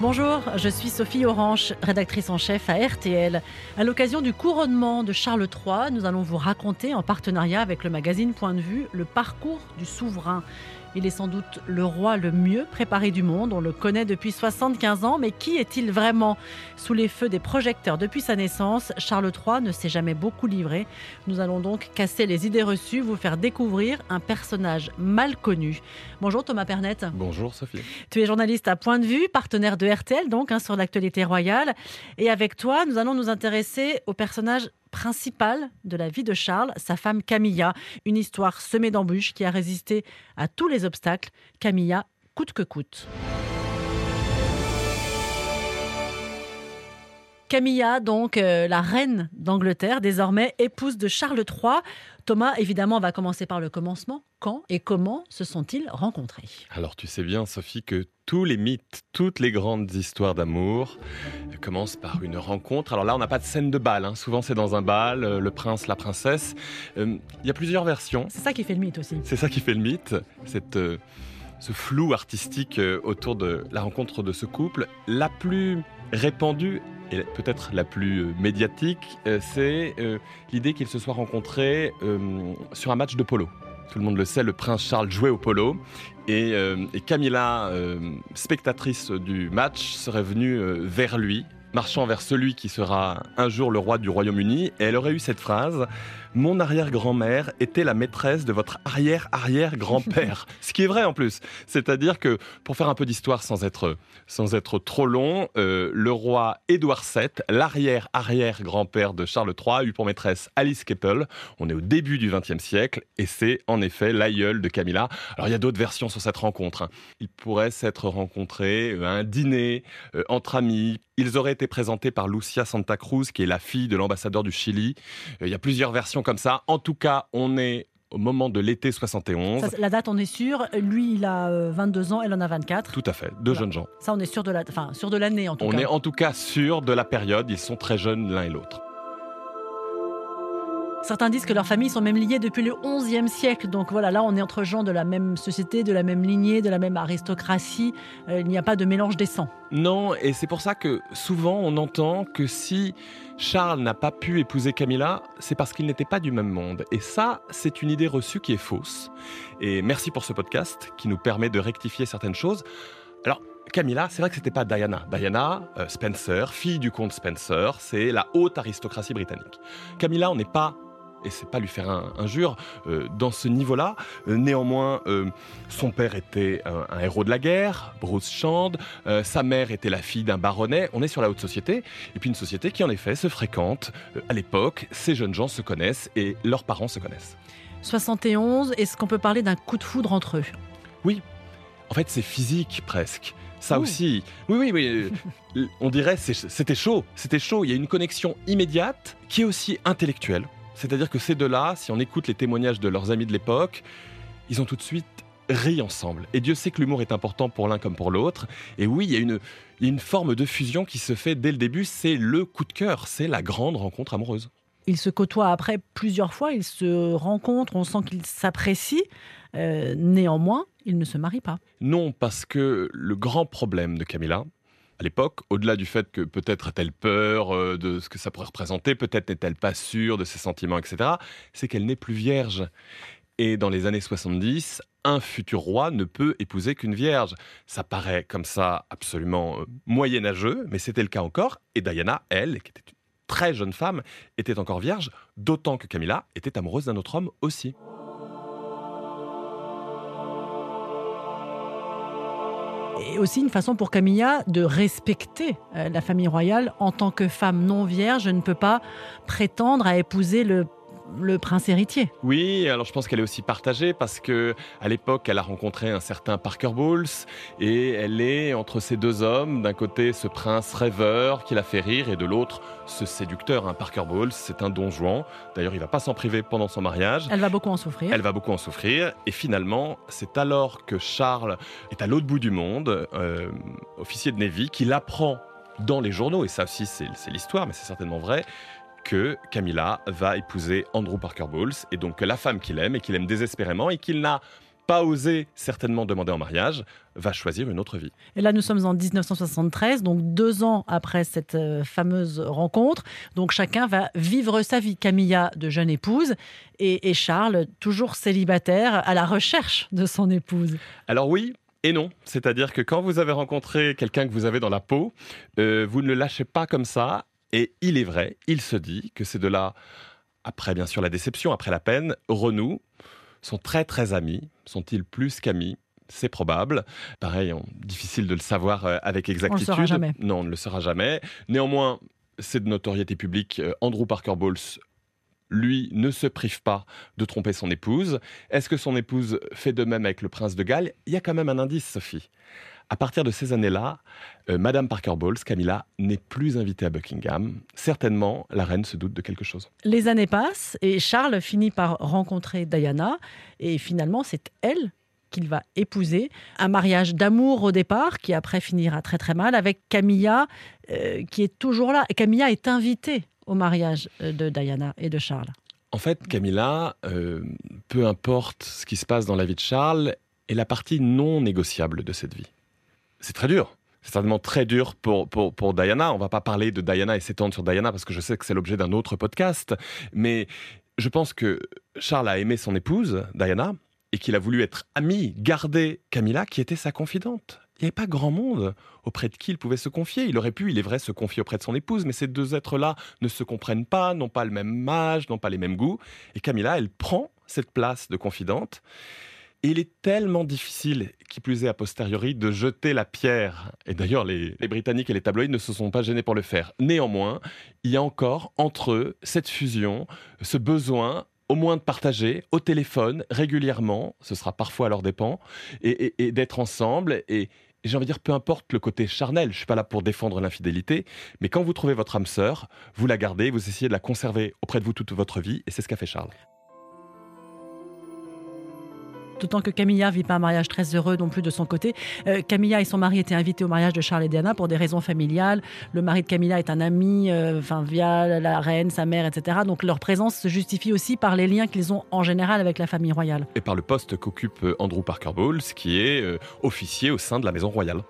Bonjour, je suis Sophie Orange, rédactrice en chef à RTL. À l'occasion du couronnement de Charles III, nous allons vous raconter, en partenariat avec le magazine Point de vue, le parcours du souverain. Il est sans doute le roi le mieux préparé du monde. On le connaît depuis 75 ans, mais qui est-il vraiment? Sous les feux des projecteurs depuis sa naissance, Charles III ne s'est jamais beaucoup livré. Nous allons donc casser les idées reçues, vous faire découvrir un personnage mal connu. Bonjour Thomas Pernet. Bonjour Sophie. Tu es journaliste à Point de vue, partenaire de RTL donc hein, sur l'actualité royale. Et avec toi, nous allons nous intéresser au personnage principal de la vie de Charles, sa femme Camilla. Une histoire semée d'embûches qui a résisté à tous les obstacles. Camilla, coûte que coûte. Camilla, donc euh, la reine d'Angleterre, désormais épouse de Charles III. Thomas, évidemment, va commencer par le commencement. Quand et comment se sont-ils rencontrés? Alors tu sais bien, Sophie, que tous les mythes, toutes les grandes histoires d'amour commencent par une rencontre. Alors là, on n'a pas de scène de bal. hein. Souvent, c'est dans un bal, euh, le prince, la princesse. Euh, Il y a plusieurs versions. C'est ça qui fait le mythe aussi. C'est ça qui fait le mythe. Cette, euh, ce flou artistique euh, autour de la rencontre de ce couple. La plus répandue et peut-être la plus euh, médiatique, euh, c'est euh, l'idée qu'ils se soient rencontrés sur un match de polo. Tout le monde le sait, le prince Charles jouait au polo et, et Camilla, spectatrice du match, serait venue vers lui, marchant vers celui qui sera un jour le roi du Royaume-Uni, et elle aurait eu cette phrase Mon arrière-grand-mère était la maîtresse de votre arrière-arrière-grand-père. Ce qui est vrai en plus. C'est-à-dire que, pour faire un peu d'histoire sans être, sans être trop long, euh, le roi Édouard VII, l'arrière-arrière-grand-père de Charles III, a eu pour maîtresse Alice Keppel. On est au début du XXe siècle, et c'est en effet l'aïeul de Camilla. Alors il y a d'autres versions sur cette rencontre. hein. Ils pourraient s'être rencontrés euh, à un dîner, euh, entre amis. Ils auraient été présentés par Lucia Santa Cruz, qui est la fille de l'ambassadeur du Chili. Euh, Il y a plusieurs versions comme ça. En tout cas, on est au moment de l'été 71. Ça, la date, on est sûr. Lui, il a euh, 22 ans, elle en a 24. Tout à fait, deux Voilà. jeunes gens. Ça, on est sûr de la, enfin, l'année en tout On cas. est en tout cas sûr de la période. Ils sont très jeunes l'un et l'autre. Certains disent que leurs familles sont même liées depuis le XIe siècle. Donc voilà, là, on est entre gens de la même société, de la même lignée, de la même aristocratie. Euh, il n'y a pas de mélange des sangs. Non, et c'est pour ça que souvent on entend que si Charles n'a pas pu épouser Camilla, c'est parce qu'ils n'étaient pas du même monde. Et ça, c'est une idée reçue qui est fausse. Et merci pour ce podcast qui nous permet de rectifier certaines choses. Alors, Camilla, c'est vrai que c'était pas Diana. Diana euh, Spencer, fille du comte Spencer, c'est la haute aristocratie britannique. Camilla, on n'est pas et c'est pas lui faire un- injure euh, dans ce niveau-là. Euh, néanmoins, euh, son père était un, un héros de la guerre, Bruce Chand. Euh, sa mère était la fille d'un baronnet. On est sur la haute société. Et puis une société qui, en effet, se fréquente. À l'époque, ces jeunes gens se connaissent et leurs parents se connaissent. 71, est-ce qu'on peut parler d'un coup de foudre entre eux? En fait, c'est physique presque. Ça Ouh. aussi. Oui, oui, oui. On dirait c'était chaud. C'était chaud. Il y a une connexion immédiate qui est aussi intellectuelle. C'est-à-dire que ces deux-là, si on écoute les témoignages de leurs amis de l'époque, ils ont tout de suite ri ensemble. Et Dieu sait que l'humour est important pour l'un comme pour l'autre. Et oui, il y a une, forme de fusion qui se fait dès le début. C'est le coup de cœur. C'est la grande rencontre amoureuse. Ils se côtoient après plusieurs fois, ils se rencontrent, on sent qu'ils s'apprécient. Euh, néanmoins, ils ne se marient pas. Non, parce que le grand problème de Camilla, à l'époque, au-delà du fait que peut-être a-t-elle peur euh, de ce que ça pourrait représenter, peut-être n'est-elle pas sûre de ses sentiments, etc., c'est qu'elle n'est plus vierge. Et dans les années 70, un futur roi ne peut épouser qu'une vierge. Ça paraît comme ça absolument euh, moyenâgeux, mais c'était le cas encore. Et Diana, elle, qui était une très jeune femme, était encore vierge, d'autant que Camilla était amoureuse d'un autre homme aussi. Et aussi une façon pour Camilla de respecter euh, la famille royale. En tant que femme non vierge, je ne peux pas prétendre à épouser le, le prince héritier. Oui, alors je pense qu'elle est aussi partagée parce que à l'époque, elle a rencontré un certain Parker Bowles et elle est entre ces deux hommes. D'un côté, ce prince rêveur qui la fait rire et de l'autre, ce séducteur. hein. Parker Bowles, c'est un don Juan. D'ailleurs, il va pas s'en priver pendant son mariage. Elle va beaucoup en souffrir. Elle va beaucoup en souffrir. Et finalement, c'est alors que Charles est à l'autre bout du monde, euh, officier de Navy, qu'il apprend dans les journaux, et ça aussi c'est c'est l'histoire, mais c'est certainement vrai, que Camilla va épouser Andrew Parker Bowles, et donc que la femme qu'il aime, et qu'il aime désespérément, et qu'il n'a pas osé certainement demander en mariage, va choisir une autre vie. Et là, nous sommes en 1973, donc deux ans après cette euh, fameuse rencontre. Donc chacun va vivre sa vie. Camilla, de jeune épouse, et, Charles, toujours célibataire, à la recherche de son épouse. Alors oui, et non. C'est-à-dire que quand vous avez rencontré quelqu'un que vous avez dans la peau, euh, vous ne le lâchez pas comme ça. Et il est vrai, il se dit que c'est de là, après bien sûr la déception, après la peine, renoue sont très très amis. Sont-ils plus qu'amis? C'est probable. Pareil, difficile de le savoir euh, avec exactitude. On le jamais. Non, on ne le saura jamais. Néanmoins, c'est de notoriété publique. Euh, Andrew Parker Bowles, lui, ne se prive pas de tromper son épouse. Est-ce que son épouse fait de même avec le prince de Galles? Il y a quand même un indice, Sophie. À partir de ces années-là, euh, Madame Parker Bowles, Camilla, n'est plus invitée à Buckingham. Certainement, la reine se doute de quelque chose. Les années passent et Charles finit par rencontrer Diana. Et finalement, c'est elle qu'il va épouser. Un mariage d'amour au départ, qui après finira très très mal, avec Camilla, euh, qui est toujours là. Et Camilla est invitée au mariage euh, de Diana et de Charles. En fait, Camilla, peu importe ce qui se passe dans la vie de Charles, est la partie non négociable de cette vie c'est très dur. C'est certainement très dur pour, pour, pour Diana. On va pas parler de Diana et s'étendre sur Diana parce que je sais que c'est l'objet d'un autre podcast. Mais je pense que Charles a aimé son épouse, Diana, et qu'il a voulu être ami, garder Camilla, qui était sa confidente. Il n'y avait pas grand monde auprès de qui il pouvait se confier. Il aurait pu, il est vrai, se confier auprès de son épouse, mais ces deux êtres-là ne se comprennent pas, n'ont pas le même âge, n'ont pas les mêmes goûts. Et Camilla, elle prend cette place de confidente il est tellement difficile, qui plus est a posteriori, de jeter la pierre. Et d'ailleurs, les, Britanniques et les tabloïds ne se sont pas gênés pour le faire. Néanmoins, il y a encore entre eux cette fusion, ce besoin au moins de partager au téléphone régulièrement, ce sera parfois à leur dépens, et, d'être ensemble. Et, j'ai envie de dire, peu importe le côté charnel, je suis pas là pour défendre l'infidélité, mais quand vous trouvez votre âme sœur, vous la gardez, vous essayez de la conserver auprès de vous toute votre vie, et c'est ce qu'a fait Charles. D'autant que Camilla vit pas un mariage très heureux non plus de son côté. Euh, Camilla et son mari étaient invités au mariage de Charles et Diana pour des raisons familiales. Le mari de Camilla est un ami, euh, enfin via la reine, sa mère, etc. Donc leur présence se justifie aussi par les liens qu'ils ont en général avec la famille royale. Et par le poste qu'occupe euh, Andrew Parker Bowles, qui est officier au sein de la maison royale.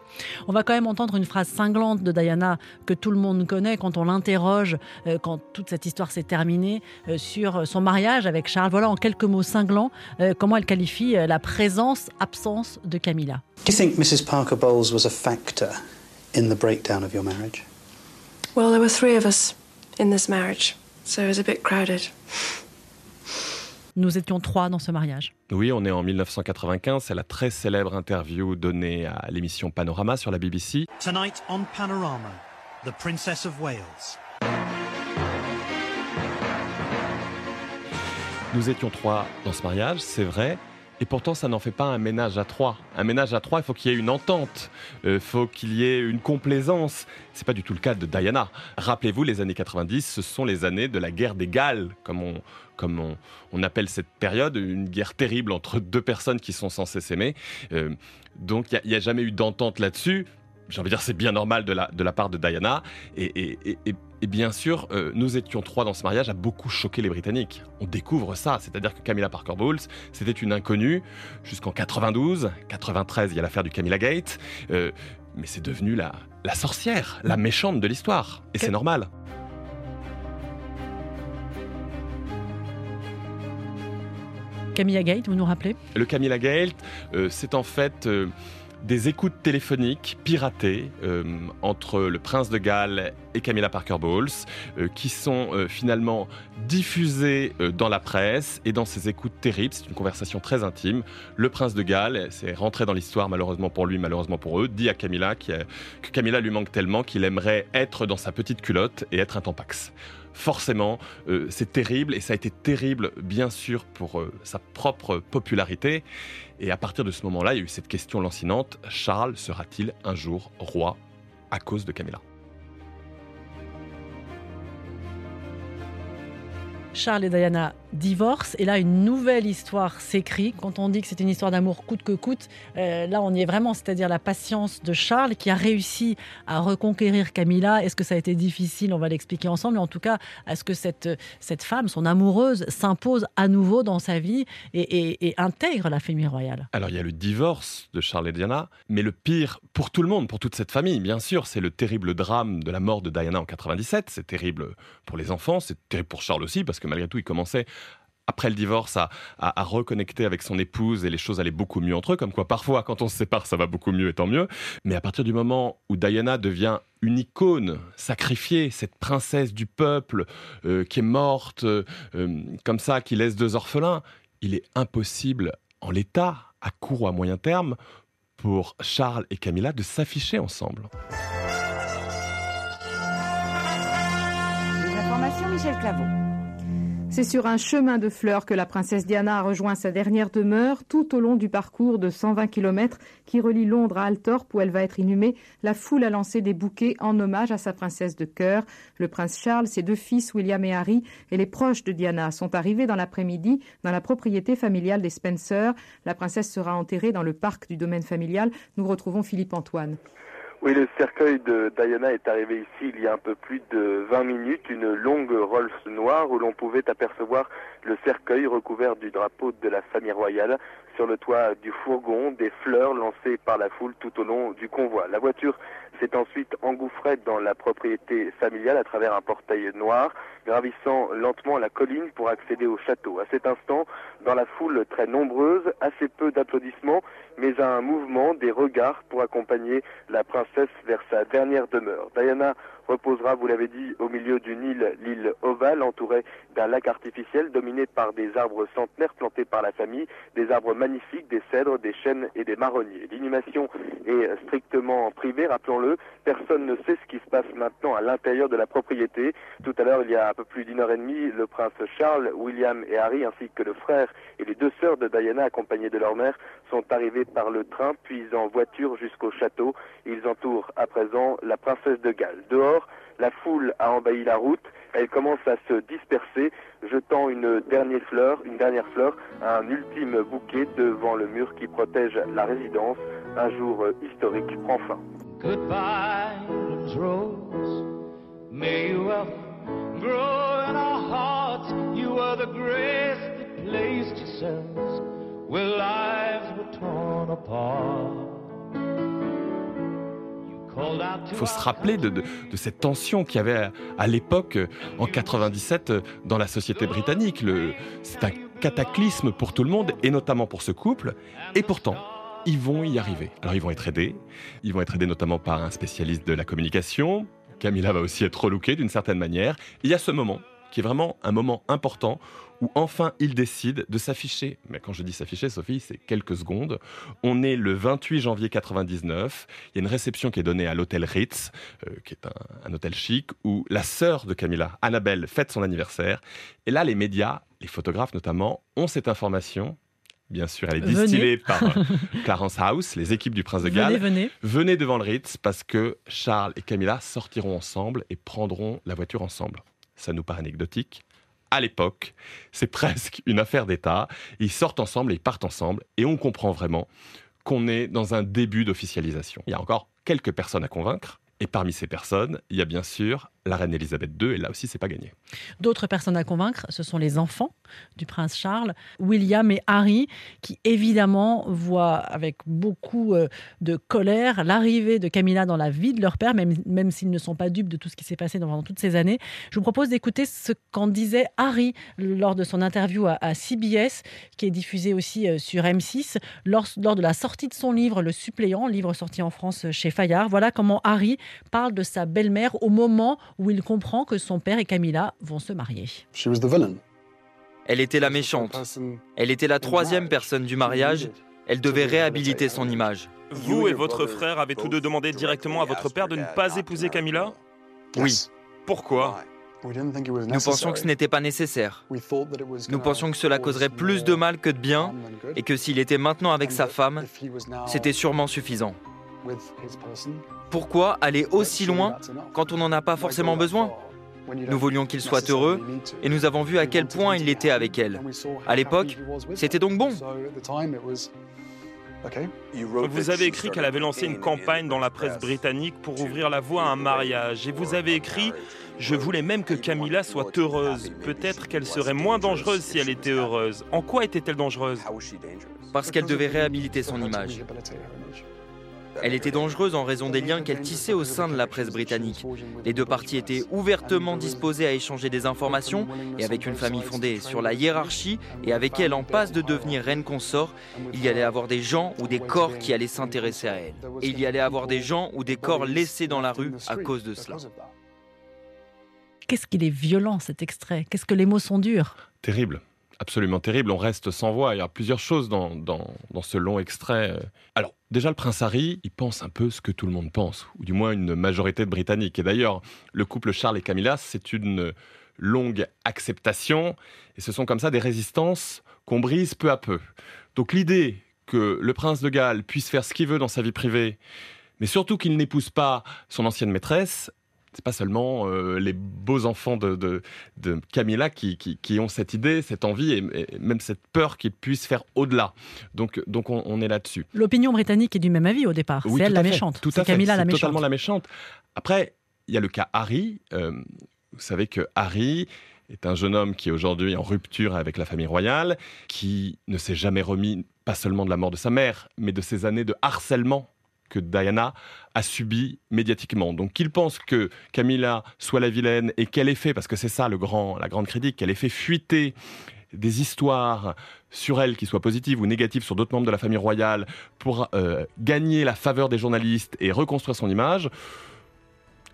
On va quand même entendre une phrase cinglante de Diana que tout le monde connaît quand on l'interroge, quand toute cette histoire s'est terminée, sur son mariage avec Charles. Voilà en quelques mots cinglants comment elle qualifie la présence-absence de Camilla. Do you think Mrs. Parker Bowles was a factor in the breakdown of your marriage? Well, there were three of us in this marriage, so it was a bit crowded. Nous étions trois dans ce mariage. Oui, on est en 1995. C'est la très célèbre interview donnée à l'émission Panorama sur la BBC. Tonight on Panorama, the Princess of Wales. Nous étions trois dans ce mariage, c'est vrai. Et pourtant, ça n'en fait pas un ménage à trois. Un ménage à trois, il faut qu'il y ait une entente, il euh, faut qu'il y ait une complaisance. C'est pas du tout le cas de Diana. Rappelez-vous, les années 90, ce sont les années de la guerre des Galles, comme on, comme on, appelle cette période, une guerre terrible entre deux personnes qui sont censées s'aimer. Euh, donc, il n'y a, jamais eu d'entente là-dessus j'ai envie de dire, c'est bien normal de la, de la part de Diana. Bien sûr, euh, nous étions trois dans ce mariage, a beaucoup choqué les Britanniques. On découvre ça, c'est-à-dire que Camilla Parker Bowles, c'était une inconnue jusqu'en 92, 93, il y a l'affaire du Camilla Gate, euh, mais c'est devenu la, la sorcière, la méchante de l'histoire. Et c'est normal. Camilla Gate, vous nous rappelez? Le Camilla Gate, euh, c'est en fait des écoutes téléphoniques piratées euh, entre le prince de Galles et Camilla Parker Bowles, euh, qui sont euh, finalement diffusées dans la presse et dans ces écoutes terribles. C'est une conversation très intime. Le prince de Galles, c'est rentré dans l'histoire malheureusement pour lui, malheureusement pour eux, dit à Camilla que Camilla lui manque tellement qu'il aimerait être dans sa petite culotte et être un tampax forcément, c'est terrible et ça a été terrible, bien sûr, pour sa propre popularité. Et à partir de ce moment-là, il y a eu cette question lancinante Charles sera-t-il un jour roi à cause de Camilla? Charles et Diana divorce et là une nouvelle histoire s'écrit. Quand on dit que c'est une histoire d'amour coûte que coûte, euh, là on y est vraiment, c'est-à-dire la patience de Charles qui a réussi à reconquérir Camilla. Est-ce que ça a été difficile? On va l'expliquer ensemble. Mais en tout cas, est-ce que cette, cette femme, son amoureuse, s'impose à nouveau dans sa vie et, et intègre la famille royale Alors il y a le divorce de Charles et Diana, mais le pire pour tout le monde, pour toute cette famille, bien sûr, c'est le terrible drame de la mort de Diana en 97. C'est terrible pour les enfants, c'est terrible pour Charles aussi, parce que malgré tout, il commençait après le divorce, à, à, reconnecter avec son épouse et les choses allaient beaucoup mieux entre eux, comme quoi parfois quand on se sépare ça va beaucoup mieux et tant mieux. Mais à partir du moment où Diana devient une icône sacrifiée, cette princesse du peuple euh, qui est morte euh, comme ça, qui laisse deux orphelins, il est impossible en l'état, à court ou à moyen terme, pour Charles et Camilla de s'afficher ensemble. Michel C'est sur un chemin de fleurs que la princesse Diana a rejoint sa dernière demeure tout au long du parcours de 120 km qui relie Londres à Althorpe où elle va être inhumée. La foule a lancé des bouquets en hommage à sa princesse de cœur. Le prince Charles, ses deux fils William et Harry et les proches de Diana sont arrivés dans l'après-midi dans la propriété familiale des Spencer. La princesse sera enterrée dans le parc du domaine familial. Nous retrouvons Philippe Antoine. Oui, le cercueil de Diana est arrivé ici il y a un peu plus de 20 minutes, une longue Rolls noire où l'on pouvait apercevoir le cercueil recouvert du drapeau de la famille royale sur le toit du fourgon, des fleurs lancées par la foule tout au long du convoi. La voiture s'est ensuite engouffrée dans la propriété familiale à travers un portail noir, gravissant lentement la colline pour accéder au château. À cet instant, dans la foule très nombreuse, assez peu d'applaudissements, mais un mouvement, des regards pour accompagner la princesse vers sa dernière demeure. Diana reposera, vous l'avez dit, au milieu d'une île, l'île ovale, entourée d'un lac artificiel dominé par des arbres centenaires plantés par la famille, des arbres magnifiques, des cèdres, des chênes et des marronniers. L'inhumation est strictement privée, rappelons-le. Personne ne sait ce qui se passe maintenant à l'intérieur de la propriété. Tout à l'heure, il y a un peu plus d'une heure et demie, le prince Charles, William et Harry, ainsi que le frère et les deux sœurs de Diana, accompagnés de leur mère, sont arrivés par le train, puis en voiture jusqu'au château. Ils entourent à présent la princesse de Galles. Dehors, la foule a envahi la route. Elle commence à se disperser, jetant une dernière fleur, une dernière fleur, un ultime bouquet devant le mur qui protège la résidence. Un jour historique prend fin. Goodbye, Rose. May grow in our hearts. You are the grace that placed yourselves where lives were torn apart. Il faut se rappeler de, cette tension qu'il y avait à, l'époque, en 97, dans la société britannique. C'est un cataclysme pour tout le monde, et notamment pour ce couple. Et pourtant, ils vont y arriver. Alors, ils vont être aidés. Ils vont être aidés notamment par un spécialiste de la communication. Camilla va aussi être relookée d'une certaine manière. Il y a ce moment qui est vraiment un moment important où enfin il décide de s'afficher. Mais quand je dis s'afficher, Sophie, c'est quelques secondes. On est le 28 janvier 99. Il y a une réception qui est donnée à l'hôtel Ritz, euh, qui est un, hôtel chic, où la sœur de Camilla, Annabelle, fête son anniversaire. Et là, les médias, les photographes notamment, ont cette information bien sûr, elle est distillée par euh, Clarence House, les équipes du Prince de Galles. Venez, venez devant le Ritz parce que Charles et Camilla sortiront ensemble et prendront la voiture ensemble. Ça nous paraît anecdotique, à l'époque, c'est presque une affaire d'État. Ils sortent ensemble et ils partent ensemble et on comprend vraiment qu'on est dans un début d'officialisation. Il y a encore quelques personnes à convaincre. Et parmi ces personnes, il y a bien sûr la reine Elisabeth II, et là aussi, c'est pas gagné. D'autres personnes à convaincre, ce sont les enfants du prince Charles, William et Harry, qui évidemment voient avec beaucoup euh, de colère l'arrivée de Camilla dans la vie de leur père, même, même s'ils ne sont pas dupes de tout ce qui s'est passé pendant toutes ces années. Je vous propose d'écouter ce qu'en disait Harry lors de son interview à, CBS, qui est diffusé aussi euh, sur M6, lors, lors de la sortie de son livre Le suppléant, livre sorti en France chez Fayard. Voilà comment Harry parle de sa belle-mère au moment où il comprend que son père et Camilla vont se marier. Elle était la méchante. Elle était la troisième personne du mariage. Elle devait réhabiliter son image. Vous et votre frère avez tous deux demandé directement à votre père de ne pas épouser Camilla? Oui. Pourquoi? Nous pensions que ce n'était pas nécessaire. Nous pensions que cela causerait plus de mal que de bien et que s'il était maintenant avec sa femme, c'était sûrement suffisant. Pourquoi aller aussi loin quand on n'en a pas forcément besoin Nous voulions qu'il soit heureux et nous avons vu à quel point il l'était avec elle. À l'époque, c'était donc bon. Vous avez écrit qu'elle avait lancé une campagne dans la presse britannique pour ouvrir la voie à un mariage. Et vous avez écrit Je voulais même que Camilla soit heureuse. Peut-être qu'elle serait moins dangereuse si elle était heureuse. En quoi était-elle dangereuse? Parce qu'elle devait réhabiliter son image. Elle était dangereuse en raison des liens qu'elle tissait au sein de la presse britannique. Les deux parties étaient ouvertement disposées à échanger des informations et avec une famille fondée sur la hiérarchie et avec elle en passe de devenir reine consort, il y allait avoir des gens ou des corps qui allaient s'intéresser à elle. Et il y allait avoir des gens ou des corps laissés dans la rue à cause de cela. Qu'est-ce qu'il est violent cet extrait? Qu'est-ce que les mots sont durs? Terrible absolument terrible. On reste sans voix. Il y a plusieurs choses dans, dans, ce long extrait. Alors, déjà, le prince Harry, il pense un peu ce que tout le monde pense, ou du moins une majorité de Britanniques. Et d'ailleurs, le couple Charles et Camilla, c'est une longue acceptation. Et ce sont comme ça des résistances qu'on brise peu à peu. Donc l'idée que le prince de Galles puisse faire ce qu'il veut dans sa vie privée, mais surtout qu'il n'épouse pas son ancienne maîtresse, c'est pas seulement euh, les beaux enfants de, de, Camilla qui, qui, ont cette idée, cette envie et, même cette peur qu'ils puissent faire au-delà. Donc, donc on, est là-dessus. L'opinion britannique est du même avis au départ. c'est elle la méchante. Tout à Camilla la méchante. Totalement la méchante. Après, il y a le cas Harry. Euh, vous savez que Harry est un jeune homme qui est aujourd'hui en rupture avec la famille royale, qui ne s'est jamais remis pas seulement de la mort de sa mère, mais de ses années de harcèlement que Diana a subi médiatiquement. Donc qu'il pense que Camilla soit la vilaine et qu'elle ait fait, parce que c'est ça le grand, la grande critique, qu'elle ait fait fuiter des histoires sur elle qui soient positives ou négatives sur d'autres membres de la famille royale pour euh, gagner la faveur des journalistes et reconstruire son image.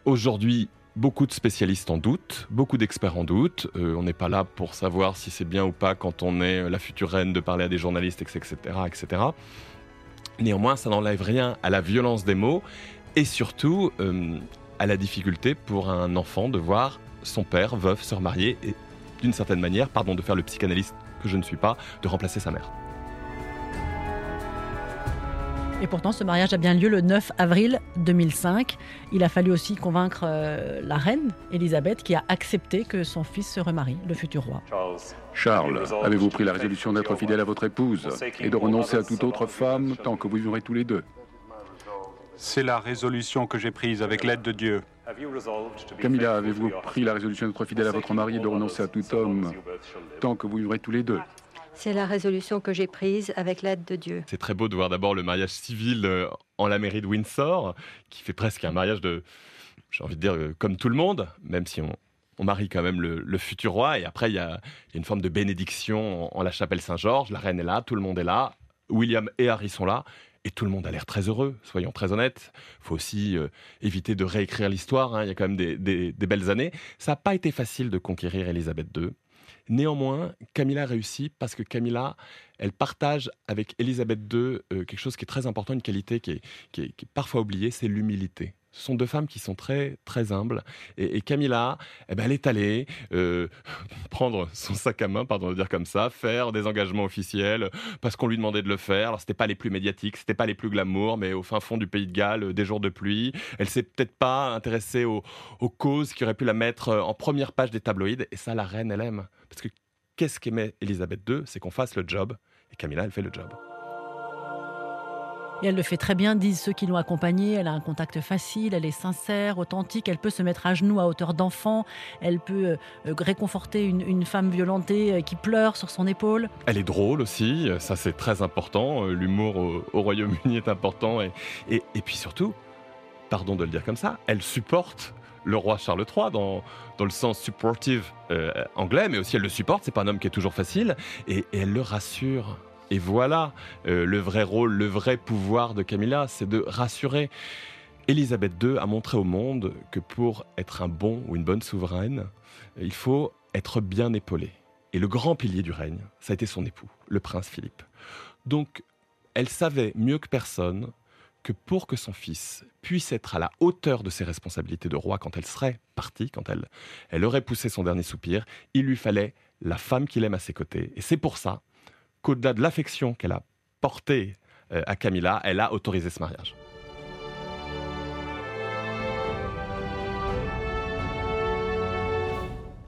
Aujourd'hui, beaucoup de spécialistes en doutent, beaucoup d'experts en doutent. Euh, on n'est pas là pour savoir si c'est bien ou pas quand on est la future reine de parler à des journalistes, etc. etc. Néanmoins, ça n'enlève rien à la violence des mots et surtout euh, à la difficulté pour un enfant de voir son père, veuf, se remarier et d'une certaine manière, pardon de faire le psychanalyste que je ne suis pas, de remplacer sa mère. Et pourtant, ce mariage a bien lieu le 9 avril 2005. Il a fallu aussi convaincre euh, la reine, Elisabeth, qui a accepté que son fils se remarie, le futur roi. Charles, avez-vous pris la résolution d'être fidèle à votre épouse et de renoncer à toute autre femme tant que vous vivrez tous les deux C'est la résolution que j'ai prise avec l'aide de Dieu. Camilla, avez-vous pris la résolution d'être fidèle à votre mari et de renoncer à tout homme tant que vous vivrez tous les deux c'est la résolution que j'ai prise avec l'aide de Dieu. C'est très beau de voir d'abord le mariage civil euh, en la mairie de Windsor, qui fait presque un mariage de, j'ai envie de dire, euh, comme tout le monde, même si on, marie quand même le, futur roi. Et après, il y, a, une forme de bénédiction en, la chapelle Saint-Georges. La reine est là, tout le monde est là. William et Harry sont là. Et tout le monde a l'air très heureux, soyons très honnêtes. Il faut aussi euh, éviter de réécrire l'histoire, hein. il y a quand même des, des belles années. Ça n'a pas été facile de conquérir Élisabeth II. Néanmoins, Camilla réussit parce que Camilla, elle partage avec Elisabeth II euh, quelque chose qui est très important, une qualité qui est, parfois oubliée, c'est l'humilité. Ce sont deux femmes qui sont très très humbles. Et, Camilla, eh ben, elle est allée euh, prendre son sac à main, pardon de dire comme ça, faire des engagements officiels parce qu'on lui demandait de le faire. Alors c'était pas les plus médiatiques, c'était pas les plus glamour, mais au fin fond du pays de Galles, euh, des jours de pluie. Elle s'est peut-être pas intéressée aux, causes qui auraient pu la mettre en première page des tabloïds. Et ça, la reine, elle aime. Parce que qu'est-ce qu'aimait Elisabeth II C'est qu'on fasse le job. Et Camilla, elle fait le job. Et elle le fait très bien, disent ceux qui l'ont accompagnée. Elle a un contact facile, elle est sincère, authentique. Elle peut se mettre à genoux à hauteur d'enfant. Elle peut euh, réconforter une, femme violentée euh, qui pleure sur son épaule. Elle est drôle aussi, ça c'est très important. Euh, l'humour au, Royaume-Uni est important. Et, et, et puis surtout, pardon de le dire comme ça, elle supporte le roi Charles III dans, dans le sens supportive euh, anglais, mais aussi elle le supporte. C'est pas un homme qui est toujours facile et, elle le rassure. Et voilà euh, le vrai rôle, le vrai pouvoir de Camilla, c'est de rassurer. Élisabeth II a montré au monde que pour être un bon ou une bonne souveraine, il faut être bien épaulé. Et le grand pilier du règne, ça a été son époux, le prince Philippe. Donc, elle savait mieux que personne que pour que son fils puisse être à la hauteur de ses responsabilités de roi quand elle serait partie, quand elle, elle aurait poussé son dernier soupir, il lui fallait la femme qu'il aime à ses côtés. Et c'est pour ça qu'au-delà de l'affection qu'elle a portée euh, à Camilla, elle a autorisé ce mariage.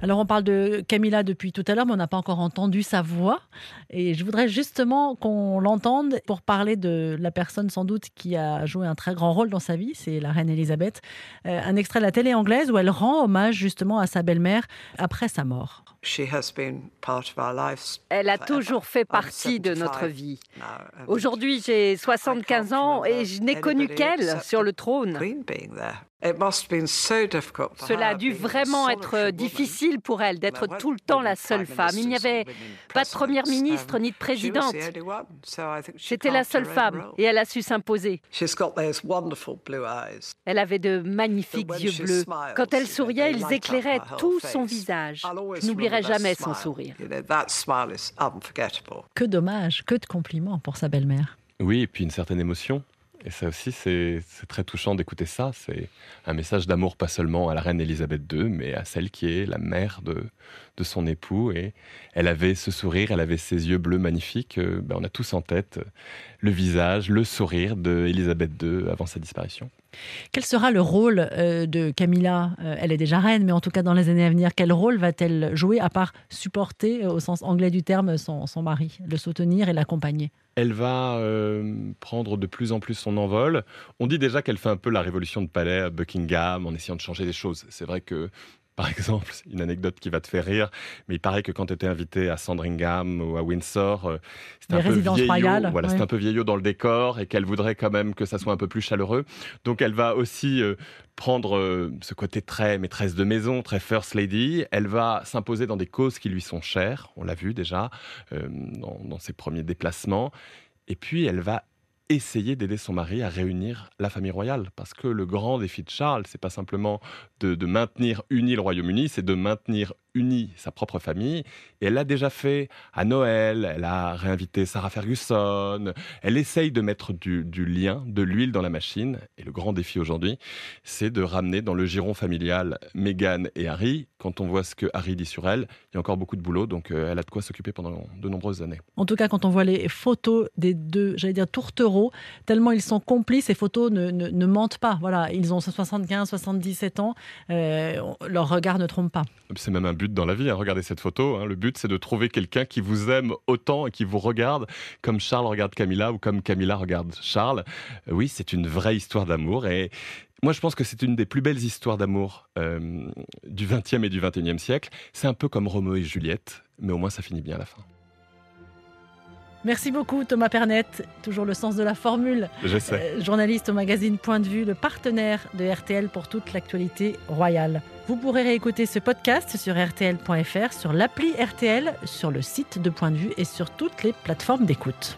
Alors on parle de Camilla depuis tout à l'heure, mais on n'a pas encore entendu sa voix. Et je voudrais justement qu'on l'entende pour parler de la personne sans doute qui a joué un très grand rôle dans sa vie, c'est la reine Elisabeth. Euh, un extrait de la télé anglaise où elle rend hommage justement à sa belle-mère après sa mort. Elle a toujours fait partie de notre vie. Aujourd'hui, j'ai 75 ans et je n'ai connu qu'elle sur le trône. Cela a dû vraiment être difficile pour elle d'être tout le temps la seule femme. Il n'y avait pas de première ministre ni de présidente. C'était la seule femme et elle a su s'imposer. Elle avait de magnifiques yeux bleus. Quand elle souriait, ils éclairaient tout son visage. Je n'oublierai jamais son sourire. Que dommage, que de compliments pour sa belle-mère. Oui, et puis une certaine émotion. Et ça aussi, c'est très touchant d'écouter ça. C'est un message d'amour pas seulement à la reine Elisabeth II, mais à celle qui est la mère de, de son époux. Et elle avait ce sourire, elle avait ces yeux bleus magnifiques. Euh, ben, on a tous en tête le visage, le sourire de Elisabeth II avant sa disparition. Quel sera le rôle euh, de Camilla euh, Elle est déjà reine, mais en tout cas dans les années à venir, quel rôle va-t-elle jouer à part supporter, au sens anglais du terme, son, son mari, le soutenir et l'accompagner? Elle va prendre de plus en plus son envol. On dit déjà qu'elle fait un peu la révolution de palais à Buckingham en essayant de changer des choses. C'est vrai que par exemple, une anecdote qui va te faire rire, mais il paraît que quand tu étais invité à Sandringham ou à Windsor, euh, c'était un peu vieillot, voilà, un peu vieillot dans le décor et qu'elle voudrait quand même que ça soit un peu plus chaleureux. Donc elle va aussi euh, prendre euh, ce côté très maîtresse de maison, très first lady. Elle va s'imposer dans des causes qui lui sont chères, on l'a vu déjà dans, dans ses premiers déplacements. Et puis elle va essayer d'aider son mari à réunir la famille royale. Parce que le grand défi de Charles, c'est pas simplement de, de maintenir uni le Royaume-Uni, c'est de maintenir uni sa propre famille. Et elle l'a déjà fait à Noël, elle a réinvité Sarah Ferguson, elle essaye de mettre du, lien, de l'huile dans la machine. Et le grand défi aujourd'hui, c'est de ramener dans le giron familial Meghan et Harry. Quand on voit ce que Harry dit sur elle, il y a encore beaucoup de boulot, donc euh, elle a de quoi s'occuper pendant de nombreuses années. En tout cas, quand on voit les photos des deux, j'allais dire tourtereaux, tellement ils sont complices, ces photos ne, mentent pas. Voilà, ils ont 75, 77 ans, euh, leur regard ne trompe pas. C'est même un dans la vie. Hein. Regardez cette photo. Hein. Le but, c'est de trouver quelqu'un qui vous aime autant et qui vous regarde comme Charles regarde Camilla ou comme Camilla regarde Charles. Euh, oui, c'est une vraie histoire d'amour. Et moi, je pense que c'est une des plus belles histoires d'amour euh, du XXe et du XXIe siècle. C'est un peu comme Roméo et Juliette, mais au moins ça finit bien à la fin. Merci beaucoup Thomas Pernet, toujours le sens de la formule. Euh, journaliste au magazine Point de vue, le partenaire de RTL pour toute l'actualité royale. Vous pourrez réécouter ce podcast sur rtl.fr, sur l'appli RTL, sur le site de Point de vue et sur toutes les plateformes d'écoute.